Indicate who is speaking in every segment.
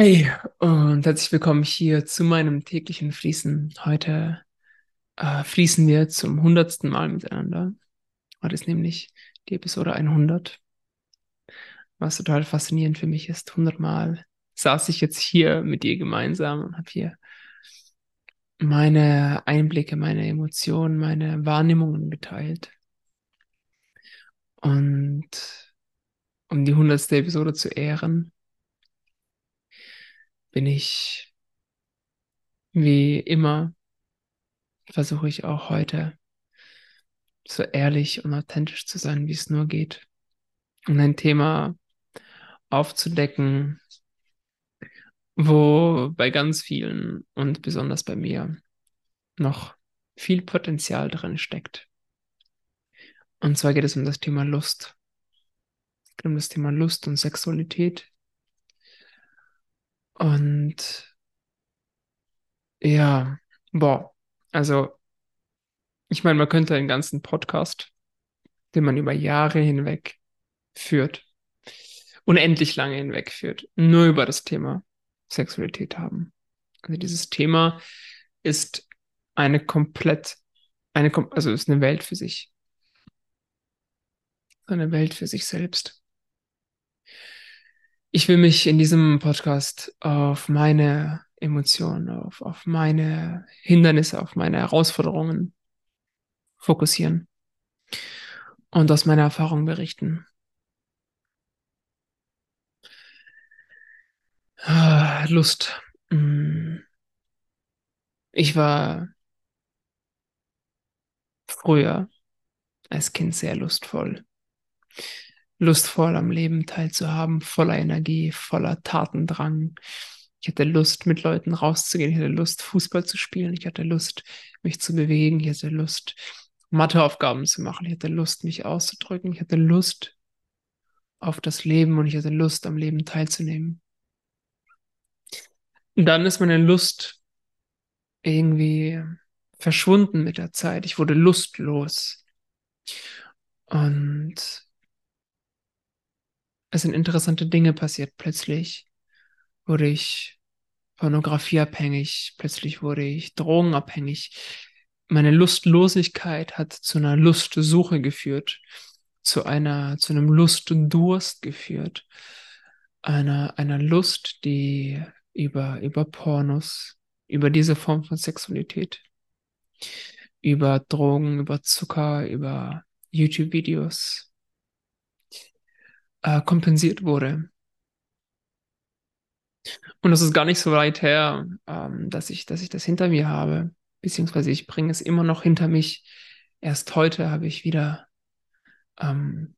Speaker 1: Hey und herzlich willkommen hier zu meinem täglichen Fließen. Heute äh, fließen wir zum hundertsten Mal miteinander. Heute ist nämlich die Episode 100. Was total faszinierend für mich ist, 100 Mal saß ich jetzt hier mit dir gemeinsam und habe hier meine Einblicke, meine Emotionen, meine Wahrnehmungen geteilt. Und um die hundertste Episode zu ehren, bin ich wie immer, versuche ich auch heute so ehrlich und authentisch zu sein, wie es nur geht. Und ein Thema aufzudecken, wo bei ganz vielen und besonders bei mir noch viel Potenzial drin steckt. Und zwar geht es um das Thema Lust. Um das Thema Lust und Sexualität. Und ja, boah, also ich meine, man könnte einen ganzen Podcast, den man über Jahre hinweg führt, unendlich lange hinweg führt, nur über das Thema Sexualität haben. Also dieses Thema ist eine komplett, eine, also ist eine Welt für sich. Eine Welt für sich selbst. Ich will mich in diesem Podcast auf meine Emotionen, auf, auf meine Hindernisse, auf meine Herausforderungen fokussieren und aus meiner Erfahrung berichten. Ah, Lust. Mm. Ich war früher als Kind sehr lustvoll lustvoll am Leben teilzuhaben, voller Energie, voller Tatendrang. Ich hatte Lust, mit Leuten rauszugehen. Ich hatte Lust, Fußball zu spielen. Ich hatte Lust, mich zu bewegen. Ich hatte Lust, Matheaufgaben zu machen. Ich hatte Lust, mich auszudrücken. Ich hatte Lust auf das Leben und ich hatte Lust, am Leben teilzunehmen. Und dann ist meine Lust irgendwie verschwunden mit der Zeit. Ich wurde lustlos. Und es sind interessante Dinge passiert. Plötzlich wurde ich pornografieabhängig, plötzlich wurde ich drogenabhängig. Meine Lustlosigkeit hat zu einer Lustsuche geführt, zu einer, zu einem Lustdurst geführt, einer, einer Lust, die über, über Pornos, über diese Form von Sexualität, über Drogen, über Zucker, über YouTube-Videos, äh, kompensiert wurde. Und das ist gar nicht so weit her, ähm, dass, ich, dass ich das hinter mir habe, beziehungsweise ich bringe es immer noch hinter mich. Erst heute habe ich wieder, ähm,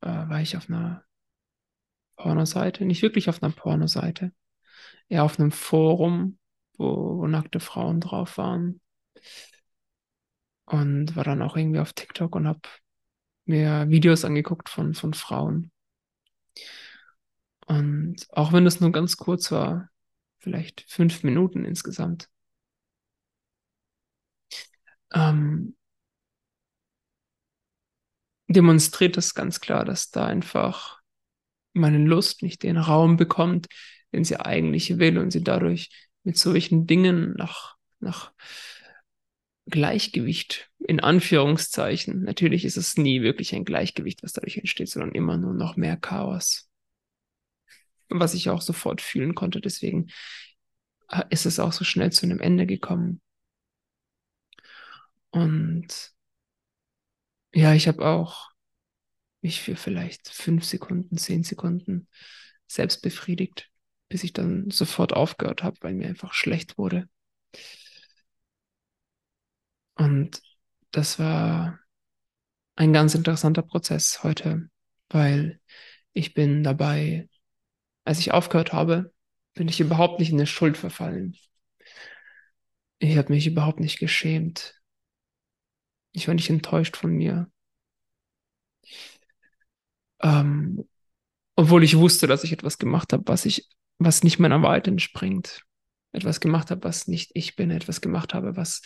Speaker 1: äh, war ich auf einer Pornoseite, nicht wirklich auf einer Pornoseite, eher auf einem Forum, wo, wo nackte Frauen drauf waren. Und war dann auch irgendwie auf TikTok und habe mir Videos angeguckt von, von Frauen. Und auch wenn es nur ganz kurz war, vielleicht fünf Minuten insgesamt, ähm, demonstriert es ganz klar, dass da einfach meine Lust nicht den Raum bekommt, den sie eigentlich will und sie dadurch mit solchen Dingen nach, nach Gleichgewicht in Anführungszeichen. Natürlich ist es nie wirklich ein Gleichgewicht, was dadurch entsteht, sondern immer nur noch mehr Chaos. Was ich auch sofort fühlen konnte. Deswegen äh, ist es auch so schnell zu einem Ende gekommen. Und ja, ich habe auch mich für vielleicht fünf Sekunden, zehn Sekunden selbst befriedigt, bis ich dann sofort aufgehört habe, weil mir einfach schlecht wurde. Und das war ein ganz interessanter Prozess heute, weil ich bin dabei, als ich aufgehört habe, bin ich überhaupt nicht in eine Schuld verfallen. Ich habe mich überhaupt nicht geschämt. Ich war nicht enttäuscht von mir. Ähm, obwohl ich wusste, dass ich etwas gemacht habe, was ich, was nicht meiner Wahrheit entspringt. Etwas gemacht habe, was nicht ich bin, etwas gemacht habe, was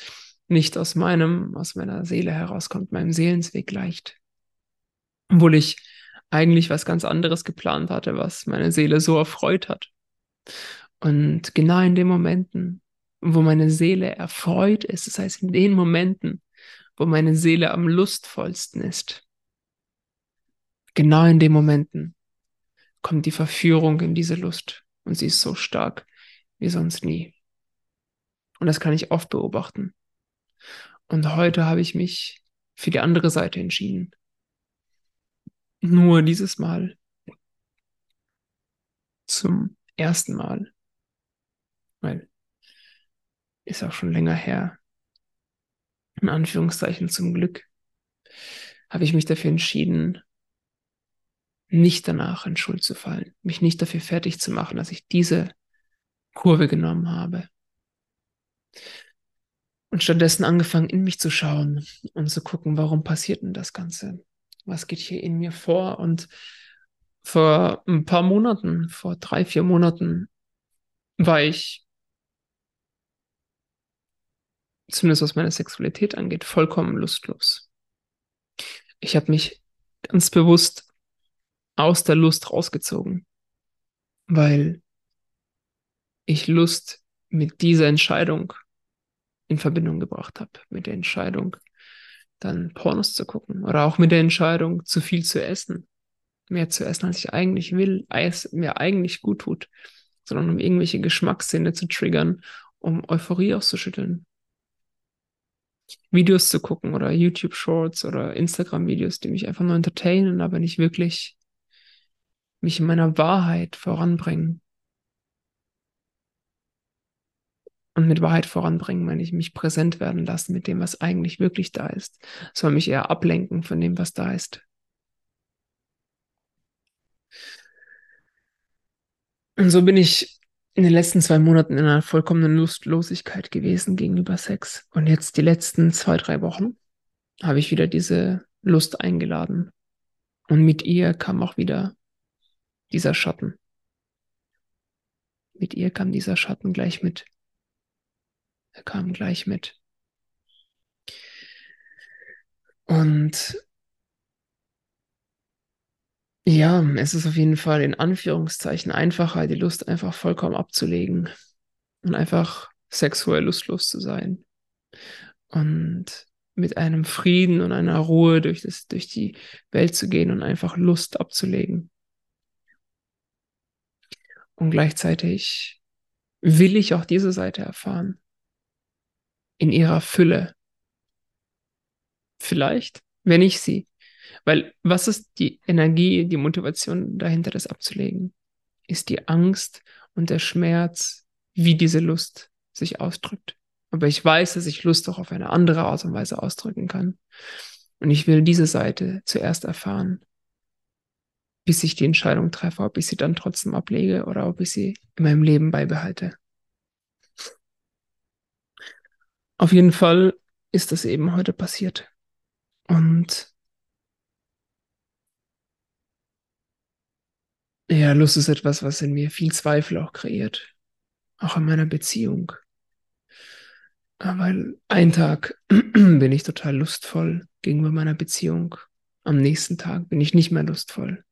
Speaker 1: nicht aus meinem, aus meiner Seele herauskommt, meinem Seelensweg leicht. Obwohl ich eigentlich was ganz anderes geplant hatte, was meine Seele so erfreut hat. Und genau in den Momenten, wo meine Seele erfreut ist, das heißt in den Momenten, wo meine Seele am lustvollsten ist, genau in den Momenten kommt die Verführung in diese Lust und sie ist so stark wie sonst nie. Und das kann ich oft beobachten. Und heute habe ich mich für die andere Seite entschieden. Nur dieses Mal. Zum ersten Mal. Weil ist auch schon länger her. In Anführungszeichen zum Glück. Habe ich mich dafür entschieden, nicht danach in Schuld zu fallen, mich nicht dafür fertig zu machen, dass ich diese Kurve genommen habe. Und stattdessen angefangen, in mich zu schauen und zu gucken, warum passiert denn das Ganze? Was geht hier in mir vor? Und vor ein paar Monaten, vor drei, vier Monaten, war ich, zumindest was meine Sexualität angeht, vollkommen lustlos. Ich habe mich ganz bewusst aus der Lust rausgezogen, weil ich Lust mit dieser Entscheidung in Verbindung gebracht habe, mit der Entscheidung, dann Pornos zu gucken oder auch mit der Entscheidung, zu viel zu essen, mehr zu essen, als ich eigentlich will, als mir eigentlich gut tut, sondern um irgendwelche Geschmackssinne zu triggern, um Euphorie auszuschütteln. Videos zu gucken oder YouTube Shorts oder Instagram Videos, die mich einfach nur entertainen, aber nicht wirklich mich in meiner Wahrheit voranbringen. Und mit Wahrheit voranbringen meine ich mich präsent werden lassen mit dem, was eigentlich wirklich da ist. Soll mich eher ablenken von dem, was da ist. Und so bin ich in den letzten zwei Monaten in einer vollkommenen Lustlosigkeit gewesen gegenüber Sex. Und jetzt die letzten zwei, drei Wochen habe ich wieder diese Lust eingeladen. Und mit ihr kam auch wieder dieser Schatten. Mit ihr kam dieser Schatten gleich mit. Er kam gleich mit. Und ja, es ist auf jeden Fall in Anführungszeichen einfacher, die Lust einfach vollkommen abzulegen und einfach sexuell lustlos zu sein. Und mit einem Frieden und einer Ruhe durch, das, durch die Welt zu gehen und einfach Lust abzulegen. Und gleichzeitig will ich auch diese Seite erfahren in ihrer Fülle. Vielleicht, wenn ich sie. Weil was ist die Energie, die Motivation dahinter, das abzulegen? Ist die Angst und der Schmerz, wie diese Lust sich ausdrückt. Aber ich weiß, dass ich Lust auch auf eine andere Art und Weise ausdrücken kann. Und ich will diese Seite zuerst erfahren, bis ich die Entscheidung treffe, ob ich sie dann trotzdem ablege oder ob ich sie in meinem Leben beibehalte. Auf jeden Fall ist das eben heute passiert. Und ja, Lust ist etwas, was in mir viel Zweifel auch kreiert. Auch in meiner Beziehung. Weil ein Tag bin ich total lustvoll gegenüber meiner Beziehung. Am nächsten Tag bin ich nicht mehr lustvoll.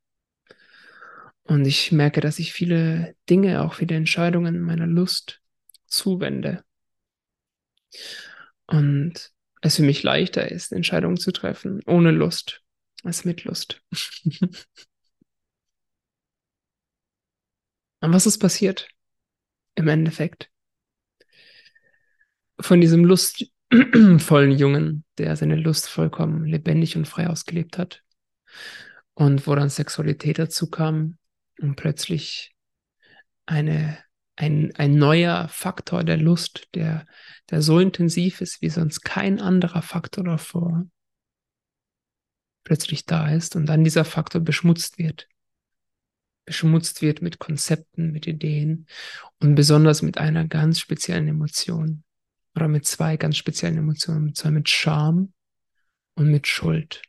Speaker 1: Und ich merke, dass ich viele Dinge, auch viele Entscheidungen meiner Lust zuwende. Und es für mich leichter ist, Entscheidungen zu treffen, ohne Lust, als mit Lust. Und was ist passiert im Endeffekt? Von diesem lustvollen Jungen, der seine Lust vollkommen lebendig und frei ausgelebt hat. Und wo dann Sexualität dazu kam und plötzlich eine ein, ein neuer Faktor der Lust, der, der so intensiv ist wie sonst kein anderer Faktor davor, plötzlich da ist und dann dieser Faktor beschmutzt wird. Beschmutzt wird mit Konzepten, mit Ideen und besonders mit einer ganz speziellen Emotion oder mit zwei ganz speziellen Emotionen, und zwar mit Scham und mit Schuld.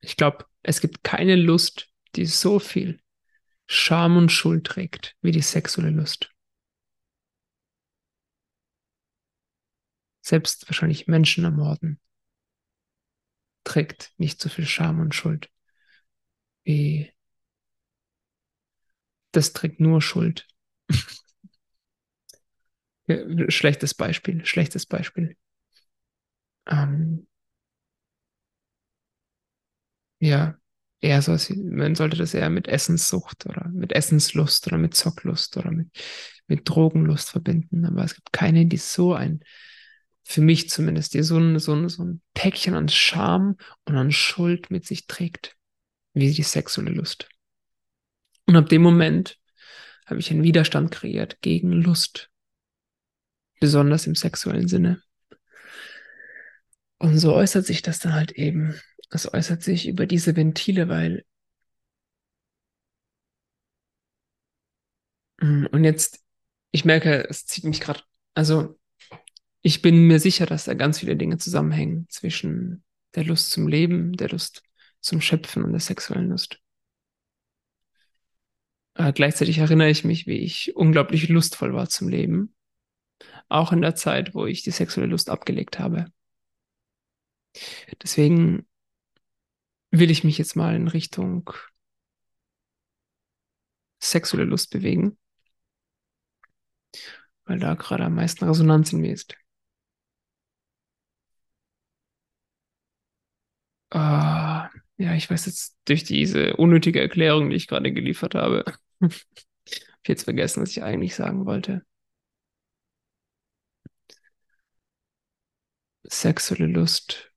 Speaker 1: Ich glaube, es gibt keine Lust, die so viel Scham und Schuld trägt, wie die sexuelle Lust. Selbst wahrscheinlich Menschen ermorden trägt nicht so viel Scham und Schuld wie das trägt nur Schuld. schlechtes Beispiel, schlechtes Beispiel. Ähm, ja, eher so, man sollte das eher mit Essenssucht oder mit Essenslust oder mit Zocklust oder mit, mit Drogenlust verbinden. Aber es gibt keine, die so ein, für mich zumindest, die so ein, so ein, so ein Päckchen an Scham und an Schuld mit sich trägt, wie die sexuelle Lust. Und ab dem Moment habe ich einen Widerstand kreiert gegen Lust, besonders im sexuellen Sinne. Und so äußert sich das dann halt eben es äußert sich über diese Ventile, weil mm, und jetzt, ich merke, es zieht mich gerade, also ich bin mir sicher, dass da ganz viele Dinge zusammenhängen zwischen der Lust zum Leben, der Lust zum Schöpfen und der sexuellen Lust. Aber gleichzeitig erinnere ich mich, wie ich unglaublich lustvoll war zum Leben. Auch in der Zeit, wo ich die sexuelle Lust abgelegt habe. Deswegen will ich mich jetzt mal in Richtung sexuelle Lust bewegen, weil da gerade am meisten Resonanz in mir ist. Uh, ja, ich weiß jetzt durch diese unnötige Erklärung, die ich gerade geliefert habe, ich jetzt vergessen, was ich eigentlich sagen wollte. Sexuelle Lust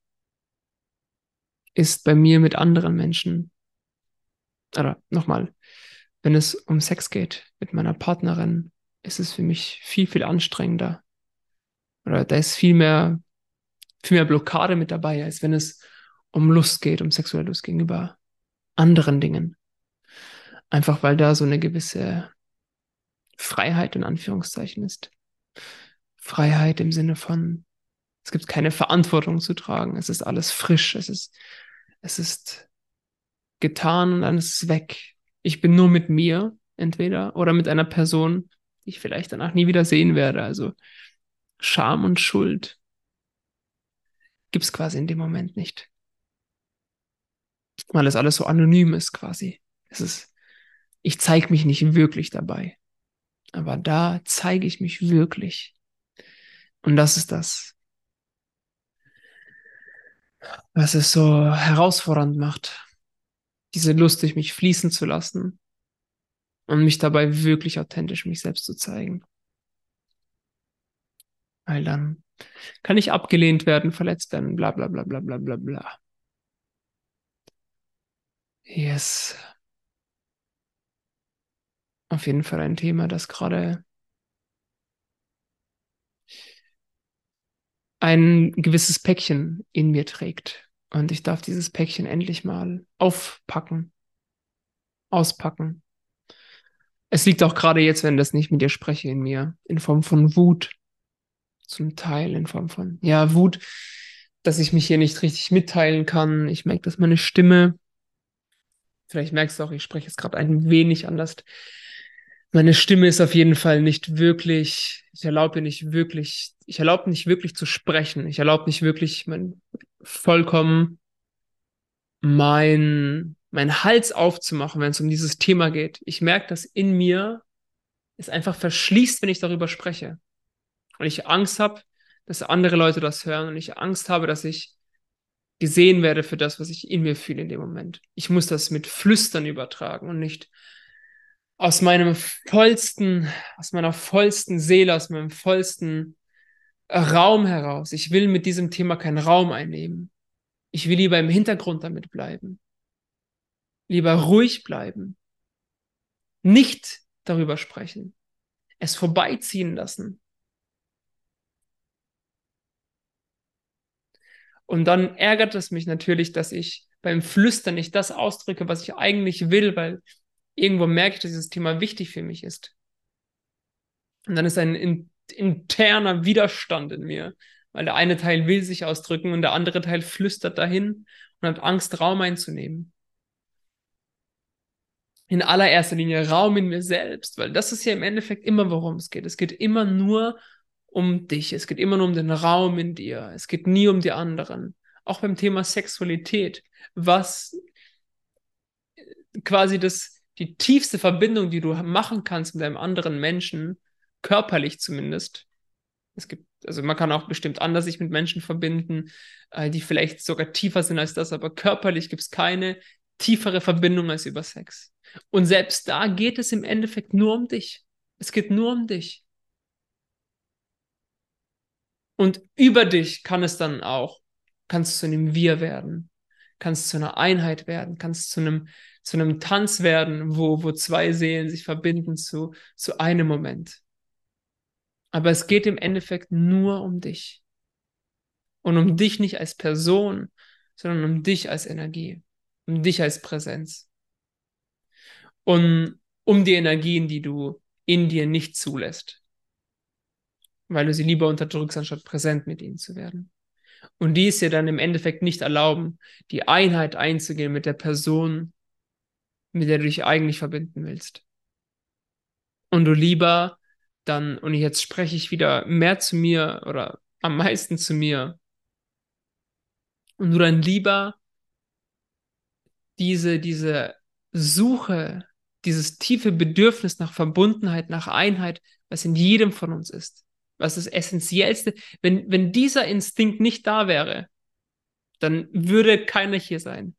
Speaker 1: ist bei mir mit anderen Menschen, oder nochmal, wenn es um Sex geht mit meiner Partnerin, ist es für mich viel, viel anstrengender. Oder da ist viel mehr, viel mehr Blockade mit dabei, als wenn es um Lust geht, um sexuelle Lust gegenüber anderen Dingen. Einfach weil da so eine gewisse Freiheit in Anführungszeichen ist. Freiheit im Sinne von, es gibt keine Verantwortung zu tragen, es ist alles frisch, es ist es ist getan und dann ist es weg. Ich bin nur mit mir entweder oder mit einer Person, die ich vielleicht danach nie wieder sehen werde. Also Scham und Schuld gibt es quasi in dem Moment nicht. Weil es alles so anonym ist quasi. Es ist, ich zeige mich nicht wirklich dabei. Aber da zeige ich mich wirklich. Und das ist das, was es so herausfordernd macht, diese Lust durch mich fließen zu lassen und mich dabei wirklich authentisch mich selbst zu zeigen. Weil dann kann ich abgelehnt werden, verletzt werden, bla bla bla bla bla bla bla. Yes. Auf jeden Fall ein Thema, das gerade ein gewisses Päckchen in mir trägt. Und ich darf dieses Päckchen endlich mal aufpacken, auspacken. Es liegt auch gerade jetzt, wenn das nicht mit dir spreche, in mir, in Form von Wut. Zum Teil in Form von, ja, Wut, dass ich mich hier nicht richtig mitteilen kann. Ich merke, dass meine Stimme, vielleicht merkst du auch, ich spreche jetzt gerade ein wenig anders meine Stimme ist auf jeden Fall nicht wirklich, ich erlaube nicht wirklich, ich erlaube nicht wirklich zu sprechen. Ich erlaube nicht wirklich mein, vollkommen mein, mein Hals aufzumachen, wenn es um dieses Thema geht. Ich merke, dass in mir es einfach verschließt, wenn ich darüber spreche. Und ich Angst habe, dass andere Leute das hören und ich Angst habe, dass ich gesehen werde für das, was ich in mir fühle in dem Moment. Ich muss das mit Flüstern übertragen und nicht aus meinem vollsten, aus meiner vollsten Seele, aus meinem vollsten Raum heraus. Ich will mit diesem Thema keinen Raum einnehmen. Ich will lieber im Hintergrund damit bleiben. Lieber ruhig bleiben. Nicht darüber sprechen. Es vorbeiziehen lassen. Und dann ärgert es mich natürlich, dass ich beim Flüstern nicht das ausdrücke, was ich eigentlich will, weil irgendwo merke ich, dass dieses Thema wichtig für mich ist. Und dann ist ein in, interner Widerstand in mir, weil der eine Teil will sich ausdrücken und der andere Teil flüstert dahin und hat Angst, Raum einzunehmen. In allererster Linie Raum in mir selbst, weil das ist ja im Endeffekt immer, worum es geht. Es geht immer nur um dich. Es geht immer nur um den Raum in dir. Es geht nie um die anderen. Auch beim Thema Sexualität. Was quasi das, die tiefste Verbindung, die du machen kannst mit einem anderen Menschen, körperlich zumindest. Es gibt, also man kann auch bestimmt anders sich mit Menschen verbinden, äh, die vielleicht sogar tiefer sind als das, aber körperlich gibt es keine tiefere Verbindung als über Sex. Und selbst da geht es im Endeffekt nur um dich. Es geht nur um dich. Und über dich kann es dann auch, kannst zu einem Wir werden, kannst zu einer Einheit werden, kannst zu einem, zu einem Tanz werden, wo, wo zwei Seelen sich verbinden zu, zu einem Moment. Aber es geht im Endeffekt nur um dich. Und um dich nicht als Person, sondern um dich als Energie, um dich als Präsenz. Und um die Energien, die du in dir nicht zulässt, weil du sie lieber unterdrückst, anstatt präsent mit ihnen zu werden. Und die es dir dann im Endeffekt nicht erlauben, die Einheit einzugehen mit der Person, mit der du dich eigentlich verbinden willst. Und du lieber dann, und jetzt spreche ich wieder mehr zu mir oder am meisten zu mir, und du dann lieber diese, diese Suche, dieses tiefe Bedürfnis nach Verbundenheit, nach Einheit, was in jedem von uns ist, was das Essentiellste, wenn, wenn dieser Instinkt nicht da wäre, dann würde keiner hier sein.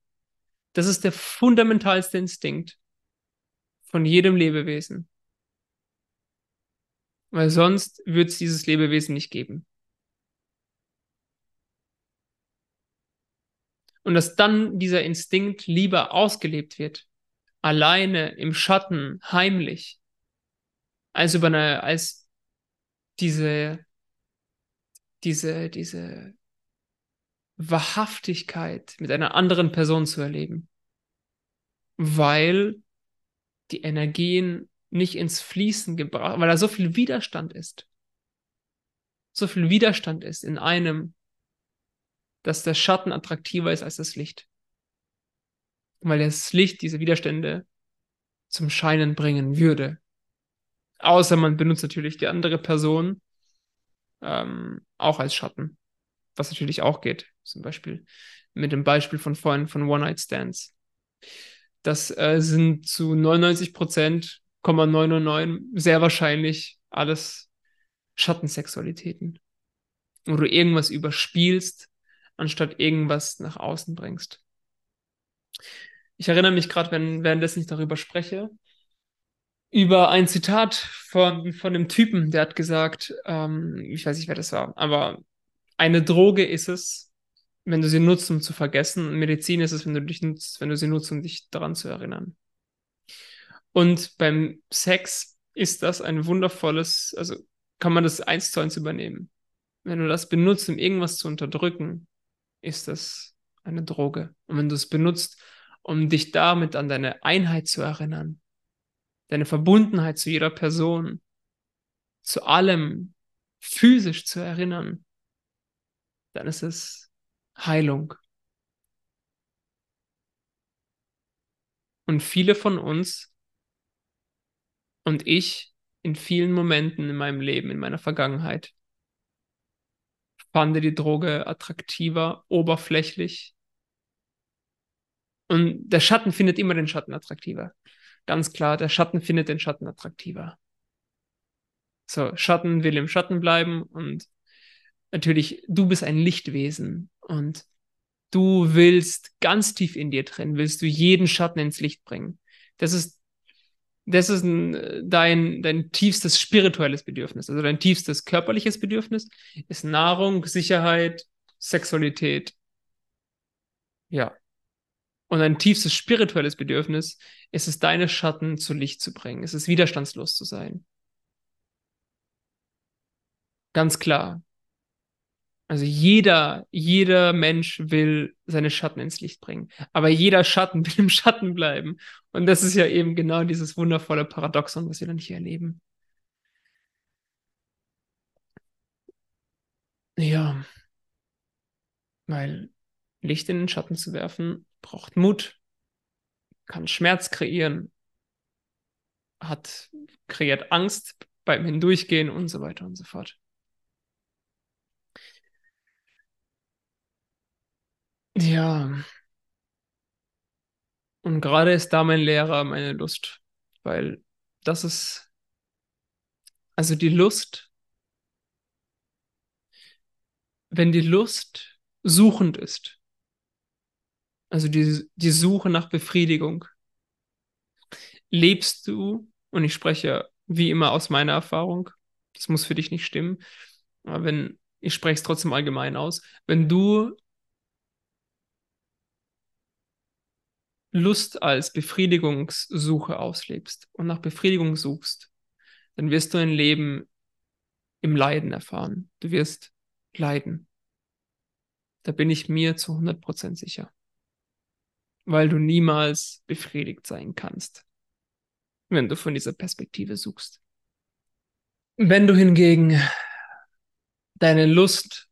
Speaker 1: Das ist der fundamentalste Instinkt von jedem Lebewesen. Weil sonst würde es dieses Lebewesen nicht geben. Und dass dann dieser Instinkt lieber ausgelebt wird, alleine, im Schatten, heimlich, als über eine, als diese, diese, diese Wahrhaftigkeit mit einer anderen Person zu erleben. Weil die Energien nicht ins Fließen gebracht, weil da so viel Widerstand ist. So viel Widerstand ist in einem, dass der Schatten attraktiver ist als das Licht. Weil das Licht diese Widerstände zum Scheinen bringen würde. Außer man benutzt natürlich die andere Person ähm, auch als Schatten. Was natürlich auch geht. Zum Beispiel mit dem Beispiel von vorhin von One-Night-Stands. Das äh, sind zu 99 Prozent 999 sehr wahrscheinlich alles Schattensexualitäten. Wo du irgendwas überspielst, anstatt irgendwas nach außen bringst. Ich erinnere mich gerade, wenn, währenddessen ich darüber spreche, über ein Zitat von, von einem Typen, der hat gesagt, ähm, ich weiß nicht, wer das war, aber eine Droge ist es, wenn du sie nutzt, um zu vergessen. Medizin ist es, wenn du dich nutzt, wenn du sie nutzt, um dich daran zu erinnern. Und beim Sex ist das ein wundervolles, also kann man das eins zu eins übernehmen. Wenn du das benutzt, um irgendwas zu unterdrücken, ist das eine Droge. Und wenn du es benutzt, um dich damit an deine Einheit zu erinnern, deine Verbundenheit zu jeder Person, zu allem physisch zu erinnern, dann ist es Heilung. Und viele von uns und ich in vielen Momenten in meinem Leben, in meiner Vergangenheit, fand die Droge attraktiver, oberflächlich. Und der Schatten findet immer den Schatten attraktiver. Ganz klar, der Schatten findet den Schatten attraktiver. So, Schatten will im Schatten bleiben und natürlich, du bist ein Lichtwesen und du willst ganz tief in dir drin, willst du jeden Schatten ins Licht bringen. Das ist das ist ein, dein, dein tiefstes spirituelles Bedürfnis. Also dein tiefstes körperliches Bedürfnis ist Nahrung, Sicherheit, Sexualität. Ja. Und dein tiefstes spirituelles Bedürfnis ist es, deine Schatten zu Licht zu bringen. Es ist widerstandslos zu sein. Ganz klar. Also jeder, jeder Mensch will seine Schatten ins Licht bringen. Aber jeder Schatten will im Schatten bleiben. Und das ist ja eben genau dieses wundervolle Paradoxon, was wir dann hier erleben. Ja, weil Licht in den Schatten zu werfen braucht Mut, kann Schmerz kreieren, hat, kreiert Angst beim Hindurchgehen und so weiter und so fort. Ja. Und gerade ist da mein Lehrer meine Lust, weil das ist, also die Lust, wenn die Lust suchend ist, also die, die Suche nach Befriedigung, lebst du, und ich spreche wie immer aus meiner Erfahrung, das muss für dich nicht stimmen, aber wenn, ich spreche es trotzdem allgemein aus, wenn du Lust als Befriedigungssuche auslebst und nach Befriedigung suchst, dann wirst du ein Leben im Leiden erfahren. Du wirst leiden. Da bin ich mir zu 100% sicher. Weil du niemals befriedigt sein kannst wenn du von dieser Perspektive suchst. Wenn du hingegen deine Lust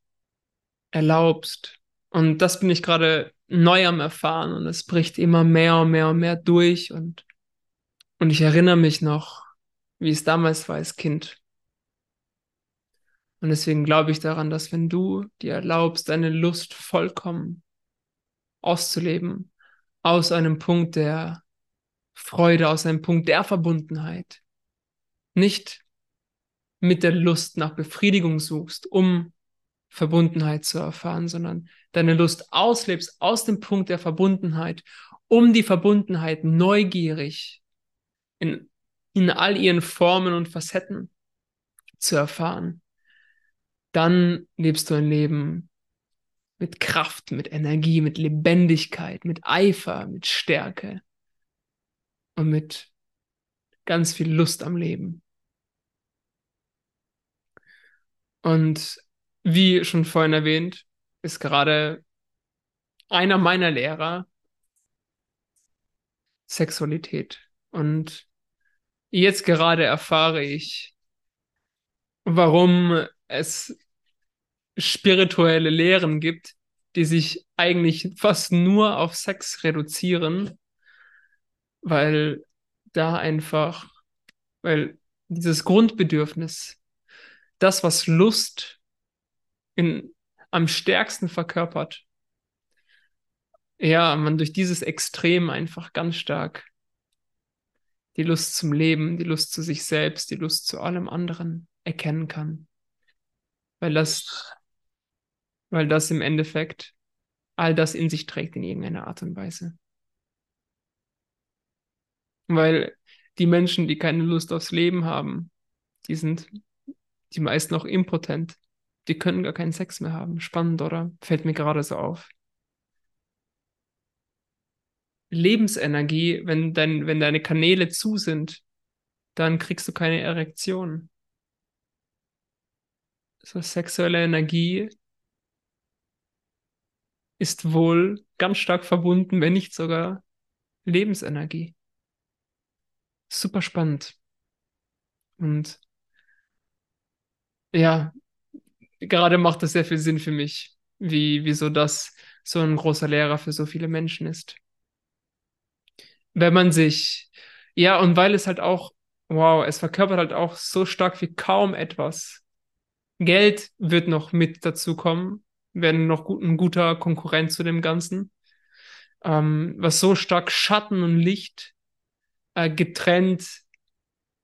Speaker 1: erlaubst, und das bin ich gerade neu am Erfahren und es bricht immer mehr und mehr und mehr durch und, und ich erinnere mich noch, wie es damals war als Kind. Und deswegen glaube ich daran, dass wenn du dir erlaubst, deine Lust vollkommen auszuleben, aus einem Punkt der Freude aus einem Punkt der Verbundenheit. Nicht mit der Lust nach Befriedigung suchst, um Verbundenheit zu erfahren, sondern deine Lust auslebst aus dem Punkt der Verbundenheit, um die Verbundenheit neugierig in, in all ihren Formen und Facetten zu erfahren. Dann lebst du ein Leben mit Kraft, mit Energie, mit Lebendigkeit, mit Eifer, mit Stärke und mit ganz viel Lust am Leben. Und wie schon vorhin erwähnt, ist gerade einer meiner Lehrer Sexualität. Und jetzt gerade erfahre ich, warum es spirituelle Lehren gibt, die sich eigentlich fast nur auf Sex reduzieren weil da einfach, weil dieses Grundbedürfnis, das, was Lust in, am stärksten verkörpert, ja, man durch dieses Extrem einfach ganz stark die Lust zum Leben, die Lust zu sich selbst, die Lust zu allem anderen erkennen kann. Weil das, weil das im Endeffekt all das in sich trägt in irgendeiner Art und Weise. Weil die Menschen, die keine Lust aufs Leben haben, die sind die meisten auch impotent. Die können gar keinen Sex mehr haben. Spannend, oder? Fällt mir gerade so auf. Lebensenergie, wenn, dein, wenn deine Kanäle zu sind, dann kriegst du keine Erektion. So sexuelle Energie ist wohl ganz stark verbunden, wenn nicht sogar Lebensenergie super spannend. Und ja, gerade macht das sehr viel Sinn für mich, wie, wieso das so ein großer Lehrer für so viele Menschen ist. Wenn man sich, ja, und weil es halt auch, wow, es verkörpert halt auch so stark wie kaum etwas. Geld wird noch mit dazu kommen, werden noch gut, ein guter Konkurrent zu dem Ganzen. Ähm, was so stark Schatten und Licht äh, getrennt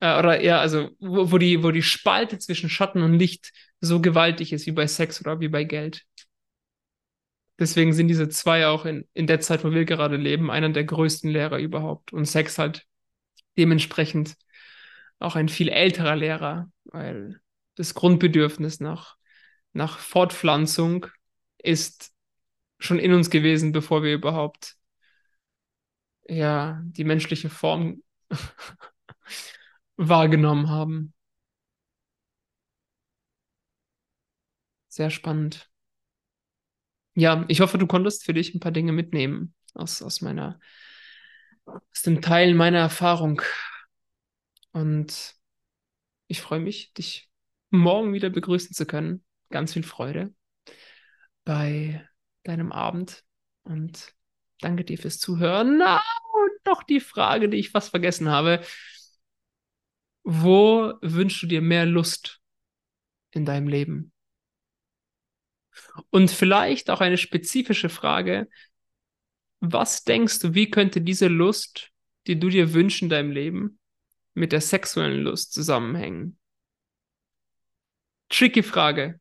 Speaker 1: äh, oder eher, also wo, wo, die, wo die Spalte zwischen Schatten und Licht so gewaltig ist wie bei Sex oder wie bei Geld. Deswegen sind diese zwei auch in, in der Zeit, wo wir gerade leben, einer der größten Lehrer überhaupt. Und Sex halt dementsprechend auch ein viel älterer Lehrer, weil das Grundbedürfnis nach, nach Fortpflanzung ist schon in uns gewesen, bevor wir überhaupt ja, die menschliche Form wahrgenommen haben. Sehr spannend. Ja, ich hoffe, du konntest für dich ein paar Dinge mitnehmen aus, aus meiner, aus dem Teil meiner Erfahrung. Und ich freue mich, dich morgen wieder begrüßen zu können. Ganz viel Freude bei deinem Abend und Danke dir fürs Zuhören. Na, und noch die Frage, die ich fast vergessen habe. Wo wünschst du dir mehr Lust in deinem Leben? Und vielleicht auch eine spezifische Frage. Was denkst du, wie könnte diese Lust, die du dir wünschst in deinem Leben, mit der sexuellen Lust zusammenhängen? Tricky Frage.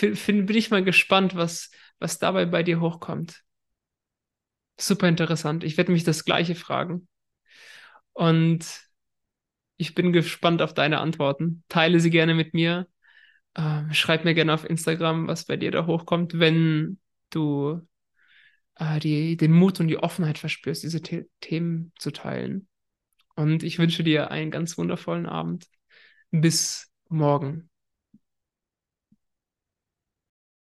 Speaker 1: Bin ich mal gespannt, was, was dabei bei dir hochkommt. Super interessant. Ich werde mich das Gleiche fragen. Und ich bin gespannt auf deine Antworten. Teile sie gerne mit mir. Äh, schreib mir gerne auf Instagram, was bei dir da hochkommt, wenn du äh, die, den Mut und die Offenheit verspürst, diese The Themen zu teilen. Und ich wünsche dir einen ganz wundervollen Abend. Bis morgen.